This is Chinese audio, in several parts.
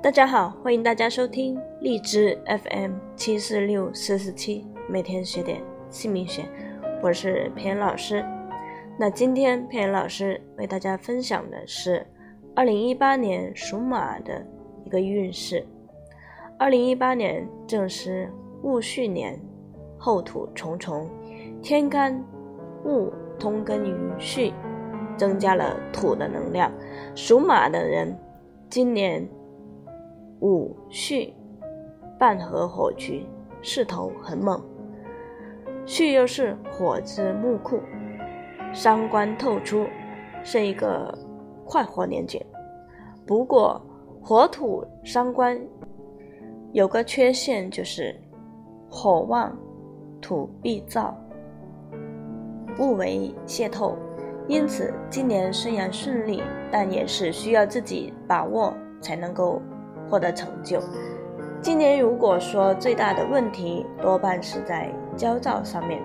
大家好，欢迎大家收听荔枝 FM 七四六四四七，每天学点姓名学，我是偏老师。那今天偏老师为大家分享的是二零一八年属马的一个运势。二零一八年正是戊戌年，后土重重，天干戊通根于戌，增加了土的能量。属马的人今年。五戌半合火局，势头很猛。戌又是火之木库，伤官透出，是一个快活年景。不过火土伤官有个缺陷，就是火旺土必燥，不为泄透。因此今年虽然顺利，但也是需要自己把握才能够。获得成就。今年如果说最大的问题多半是在焦躁上面，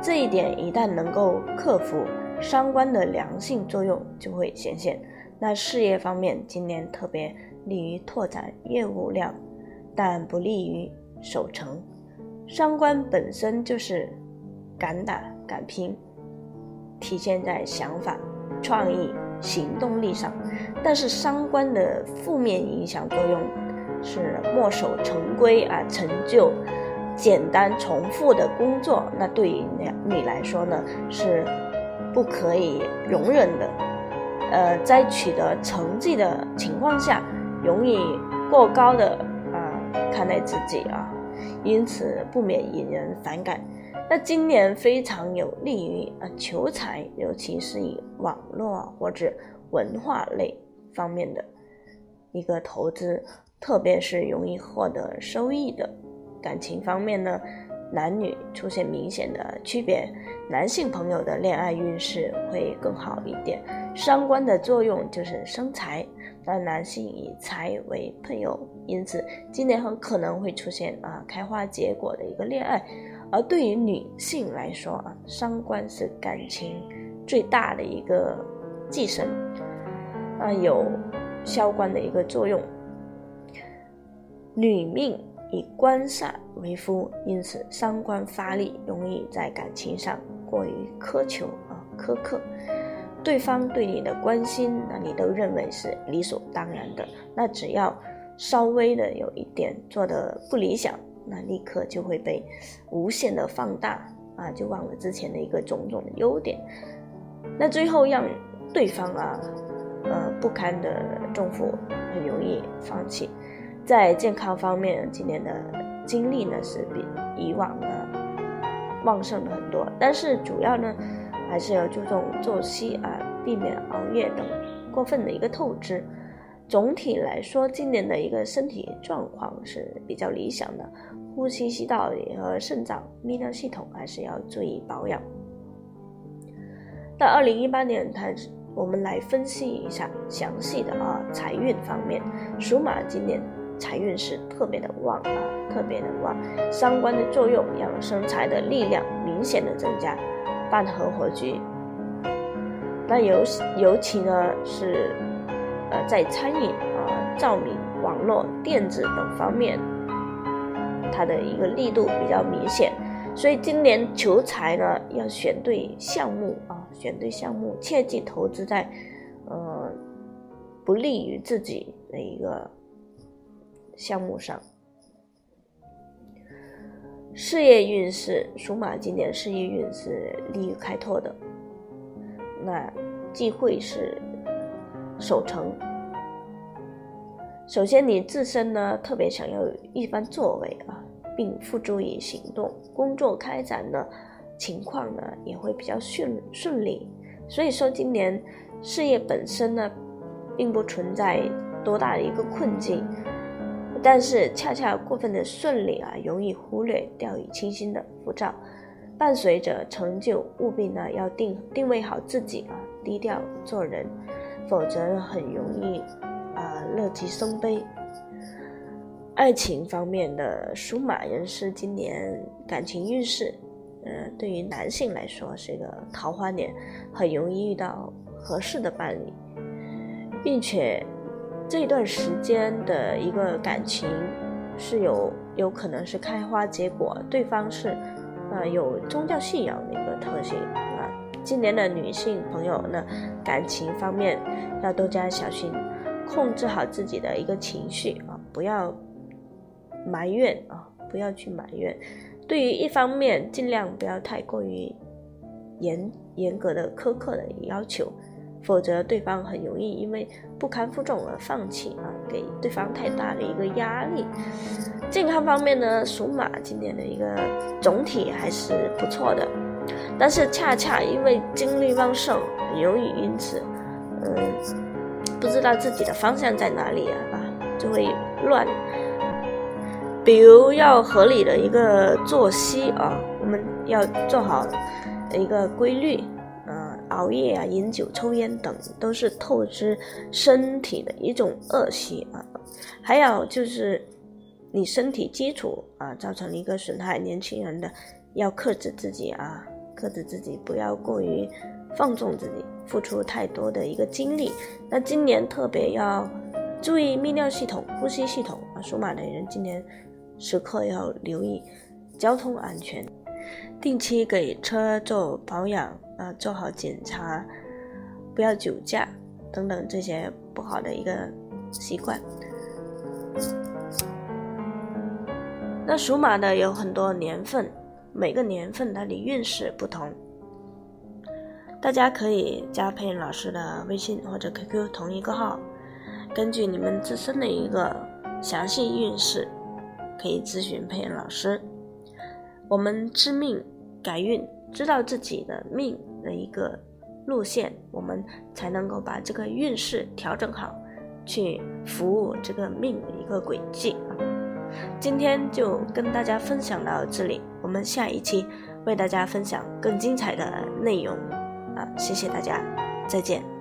这一点一旦能够克服，伤官的良性作用就会显现。那事业方面，今年特别利于拓展业务量，但不利于守成。伤官本身就是敢打敢拼，体现在想法、创意。行动力上，但是伤官的负面影响作用是墨守成规啊，成就简单重复的工作，那对于你来说呢是不可以容忍的。呃，在取得成绩的情况下，容易过高的啊看待自己啊，因此不免引人反感。那今年非常有利于啊求财，尤其是以网络或者文化类方面的一个投资，特别是容易获得收益的。感情方面呢，男女出现明显的区别，男性朋友的恋爱运势会更好一点。伤官的作用就是生财，但男性以财为配偶，因此今年很可能会出现啊开花结果的一个恋爱。而对于女性来说啊，伤官是感情最大的一个寄生，啊，有消官的一个作用。女命以官煞为夫，因此伤官发力，容易在感情上过于苛求啊苛刻。对方对你的关心，那你都认为是理所当然的。那只要稍微的有一点做的不理想。那立刻就会被无限的放大啊，就忘了之前的一个种种的优点，那最后让对方啊，呃不堪的重负，很容易放弃。在健康方面，今年的精力呢是比以往呢旺盛了很多，但是主要呢还是要注重作息啊，避免熬夜等过分的一个透支。总体来说，今年的一个身体状况是比较理想的，呼吸、吸道和肾脏、泌尿系统还是要注意保养。到二零一八年，它我们来分析一下详细的啊财运方面，属马今年财运是特别的旺啊，特别的旺，相关的作用让生财的力量明显的增加，半合火局。那尤尤其呢是。呃，在餐饮、啊照明、网络、电子等方面，它的一个力度比较明显，所以今年求财呢，要选对项目啊，选对项目，切忌投资在，呃，不利于自己的一个项目上。事业运势，属马今年事业运是利于开拓的，那忌讳是。守成。首先，你自身呢特别想要有一番作为啊，并付诸于行动，工作开展呢情况呢也会比较顺顺利。所以说，今年事业本身呢并不存在多大的一个困境，但是恰恰过分的顺利啊，容易忽略掉以轻心的浮躁。伴随着成就，务必呢要定定位好自己啊，低调做人。否则很容易啊乐极生悲。爱情方面的属马人士今年感情运势，呃，对于男性来说是一个桃花年，很容易遇到合适的伴侣，并且这段时间的一个感情是有有可能是开花结果，对方是啊有宗教信仰的一个特性。今年的女性朋友呢，感情方面要多加小心，控制好自己的一个情绪啊，不要埋怨啊，不要去埋怨。对于一方面，尽量不要太过于严严格的苛刻的要求。否则，对方很容易因为不堪负重而放弃啊，给对方太大的一个压力。健康方面呢，属马今年的一个总体还是不错的，但是恰恰因为精力旺盛，容易因此，嗯，不知道自己的方向在哪里啊，啊，就会乱。比如要合理的一个作息啊，我们要做好一个规律啊。熬夜啊、饮酒、抽烟等都是透支身体的一种恶习啊。还有就是你身体基础啊造成一个损害，年轻人的要克制自己啊，克制自己，不要过于放纵自己，付出太多的一个精力。那今年特别要注意泌尿系统、呼吸系统啊。属马的人今年时刻要留意交通安全，定期给车做保养。啊，做好检查，不要酒驾等等这些不好的一个习惯。那属马的有很多年份，每个年份它的运势不同，大家可以加佩恩老师的微信或者 QQ 同一个号，根据你们自身的一个详细运势，可以咨询佩恩老师。我们知命改运。知道自己的命的一个路线，我们才能够把这个运势调整好，去服务这个命的一个轨迹啊。今天就跟大家分享到这里，我们下一期为大家分享更精彩的内容啊！谢谢大家，再见。